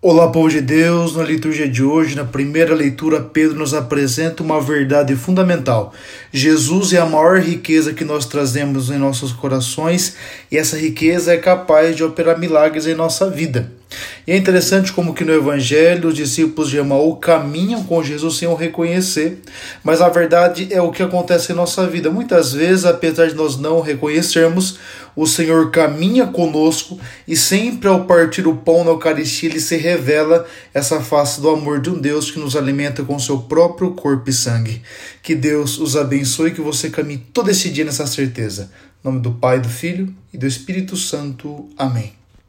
Olá, povo de Deus. Na liturgia de hoje, na primeira leitura, Pedro nos apresenta uma verdade fundamental. Jesus é a maior riqueza que nós trazemos em nossos corações e essa riqueza é capaz de operar milagres em nossa vida. E é interessante como que no Evangelho os discípulos de Emaú caminham com Jesus sem o reconhecer, mas a verdade é o que acontece em nossa vida. Muitas vezes, apesar de nós não reconhecermos, o Senhor caminha conosco e sempre ao partir o pão na Eucaristia ele se revela essa face do amor de um Deus que nos alimenta com seu próprio corpo e sangue. Que Deus os abençoe e que você caminhe todo esse dia nessa certeza. Em nome do Pai, do Filho e do Espírito Santo. Amém.